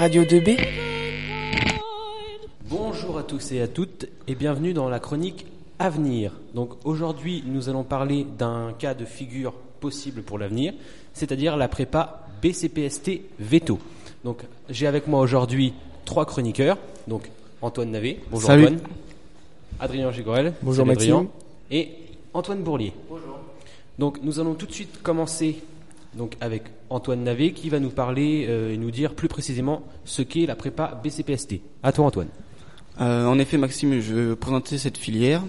Radio 2B. Bonjour à tous et à toutes et bienvenue dans la chronique Avenir. Donc aujourd'hui, nous allons parler d'un cas de figure possible pour l'avenir, c'est-à-dire la prépa BCPST Veto. Donc j'ai avec moi aujourd'hui trois chroniqueurs. Donc Antoine Navet. Bonjour Salut. Antoine. Adrien Gigorel. Bonjour, Salut, Maxime. Adrien. Et Antoine Bourlier. Bonjour. Donc nous allons tout de suite commencer donc avec Antoine Navet qui va nous parler euh, et nous dire plus précisément ce qu'est la prépa BCPST. À toi Antoine. Euh, en effet, Maxime, je vais présenter cette filière.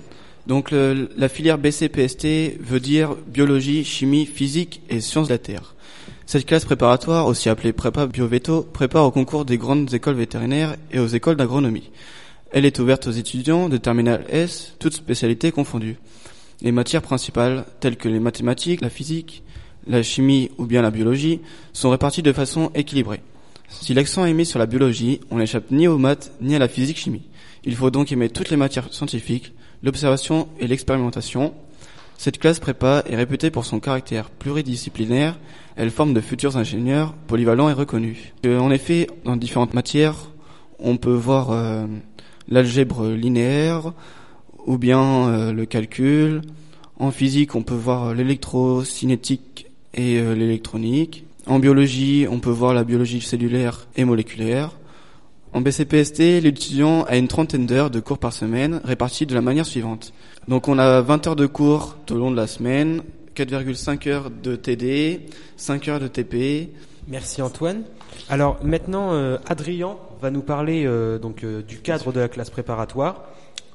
Donc, le- la filière BCPST veut dire biologie, chimie, physique et sciences de la terre. Cette classe préparatoire, aussi appelée prépa bioveto, prépare au concours des grandes écoles vétérinaires et aux écoles d'agronomie. Elle est ouverte aux étudiants de terminale S, toutes spécialités confondues. Les matières principales, telles que les mathématiques, la physique, la chimie ou bien la biologie, sont réparties de façon équilibrée. Si l'accent est mis sur la biologie, on n'échappe ni aux maths ni à la physique-chimie. Il faut donc aimer toutes les matières scientifiques, l'observation et l'expérimentation. Cette classe prépa est réputée pour son caractère pluridisciplinaire. Elle forme de futurs ingénieurs polyvalents et reconnus. Euh, en effet, dans différentes matières, on peut voir euh, l'algèbre linéaire ou bien euh, le calcul. En physique, on peut voir l'électrocinétique et euh, l'électronique. En biologie, on peut voir la biologie cellulaire et moléculaire. En BCPST, l'étudiant a une trentaine d'heures de cours par semaine réparties de la manière suivante. Donc on a 20 heures de cours tout au long de la semaine, 4,5 heures de TD, 5 heures de TP. Merci Antoine. Alors maintenant, euh, Adrien va nous parler euh, donc euh, du cadre de la classe préparatoire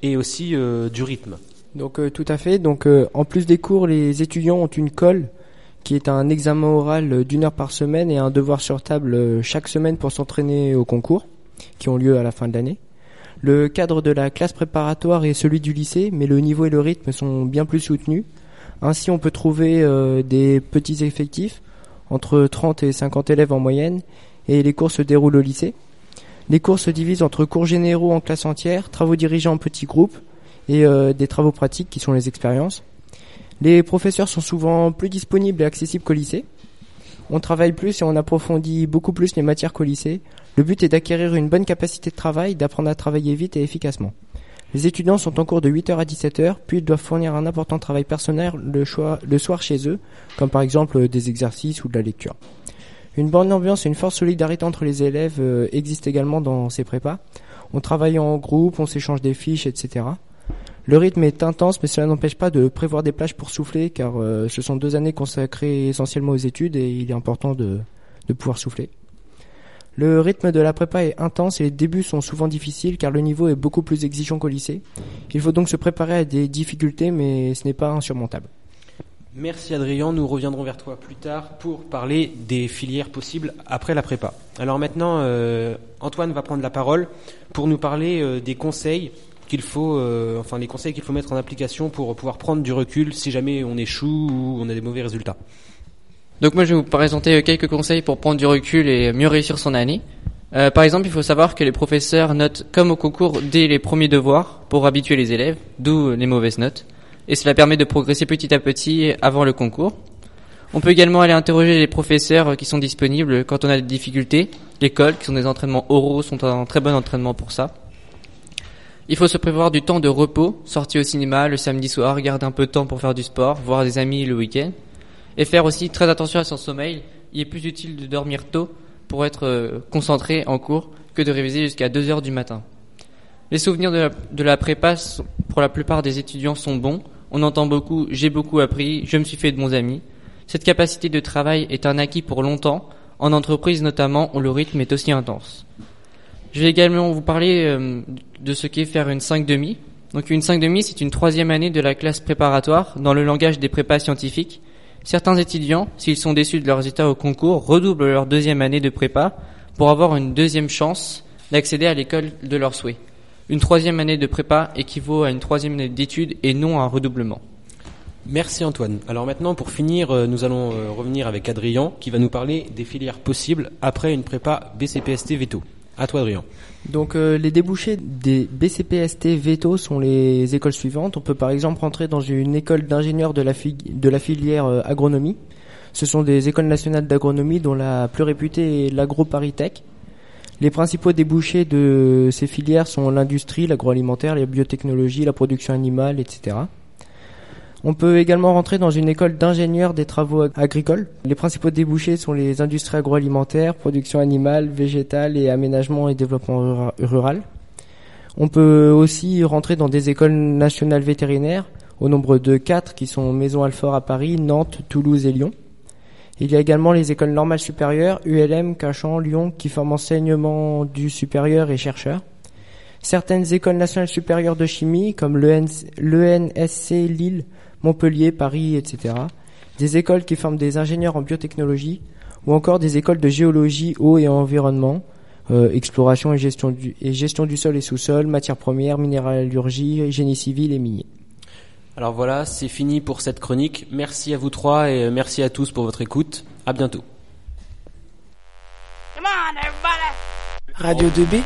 et aussi euh, du rythme. Donc euh, tout à fait. Donc euh, en plus des cours, les étudiants ont une colle qui est un examen oral euh, d'une heure par semaine et un devoir sur table euh, chaque semaine pour s'entraîner au concours qui ont lieu à la fin de l'année. Le cadre de la classe préparatoire est celui du lycée, mais le niveau et le rythme sont bien plus soutenus. Ainsi, on peut trouver euh, des petits effectifs, entre 30 et 50 élèves en moyenne, et les cours se déroulent au lycée. Les cours se divisent entre cours généraux en classe entière, travaux dirigés en petits groupes, et des travaux pratiques qui sont les expériences. Les professeurs sont souvent plus disponibles et accessibles qu'au lycée. On travaille plus et on approfondit beaucoup plus les matières qu'au lycée. Le but est d'acquérir une bonne capacité de travail, d'apprendre à travailler vite et efficacement. Les étudiants sont en cours de 8h à 17h, puis ils doivent fournir un important travail personnel le, le soir chez eux, comme par exemple des exercices ou de la lecture. Une bonne ambiance et une forte solidarité entre les élèves euh, existent également dans ces prépas. On travaille en groupe, on s'échange des fiches, etc. Le rythme est intense, mais cela n'empêche pas de prévoir des plages pour souffler, car euh, ce sont deux années consacrées essentiellement aux études et il est important de, pouvoir souffler. Le rythme de la prépa est intense et les débuts sont souvent difficiles car le niveau est beaucoup plus exigeant qu'au lycée. Il faut donc se préparer à des difficultés, mais ce n'est pas insurmontable. Merci Adrien, nous reviendrons vers toi plus tard pour parler des filières possibles après la prépa. Alors maintenant, euh, Antoine va prendre la parole pour nous parler euh, des conseils qu'il faut, euh, enfin les conseils qu'il faut mettre en application pour pouvoir prendre du recul si jamais on échoue ou on a des mauvais résultats. Donc moi je vais vous présenter quelques conseils pour prendre du recul et mieux réussir son année. Euh, par exemple, il faut savoir que les professeurs notent comme au concours dès les premiers devoirs pour habituer les élèves, d'où les mauvaises notes. Et cela permet de progresser petit à petit avant le concours. On peut également aller interroger les professeurs qui sont disponibles quand on a des difficultés. L'école, qui sont des entraînements oraux, sont un très bon entraînement pour ça. Il faut se prévoir du temps de repos, sortir au cinéma le samedi soir, garder un peu de temps pour faire du sport, voir des amis le week-end. Et faire aussi très attention à son sommeil. Il est plus utile de dormir tôt pour être euh, concentré en cours que de réviser jusqu'à 2 heures du matin. Les souvenirs de la, prépa pour la plupart des étudiants sont bons. On entend beaucoup j'ai beaucoup appris, je me suis fait de bons amis. Cette capacité de travail est un acquis pour longtemps, en entreprise notamment où le rythme est aussi intense. Je vais également vous parler euh, de ce qu'est faire une 5 demi. Donc une 5 demi, c'est une troisième année de la classe préparatoire dans le langage des prépas scientifiques. Certains étudiants, s'ils sont déçus de leurs résultats au concours, redoublent leur deuxième année de prépa pour avoir une deuxième chance d'accéder à l'école de leur souhait. Une troisième année de prépa équivaut à une troisième année d'études et non à un redoublement. Merci Antoine. Alors maintenant, pour finir, euh, nous allons euh, revenir avec Adrien qui va nous parler des filières possibles après une prépa BCPST Veto. À toi Adrien. Donc euh, les débouchés des BCPST Veto sont les écoles suivantes. On peut par exemple rentrer dans une école d'ingénieurs de, la la filière euh, agronomie. Ce sont des écoles nationales d'agronomie dont la plus réputée est l'AgroParisTech. Les principaux débouchés de ces filières sont l'industrie, l'agroalimentaire, les biotechnologies, la production animale, etc. On peut également rentrer dans une école d'ingénieurs des travaux agricoles. Les principaux débouchés sont les industries agroalimentaires, production animale, végétale et aménagement et développement rural. On peut aussi rentrer dans des écoles nationales vétérinaires, au nombre de quatre qui sont Maison Alfort à Paris, Nantes, Toulouse et Lyon. Il y a également les écoles normales supérieures, ULM, Cachan, Lyon, qui forment enseignement du supérieur et chercheurs. Certaines écoles nationales supérieures de chimie, comme l'ENSC Lille, Montpellier, Paris, etc. Des écoles qui forment des ingénieurs en biotechnologie, ou encore des écoles de géologie, eau et environnement, euh, exploration et gestion, du, et gestion du sol et sous-sol, matières premières, minéralurgie, génie civil et minier. Alors voilà, c'est fini pour cette chronique. Merci à vous trois et merci à tous pour votre écoute. À bientôt. Radio 2B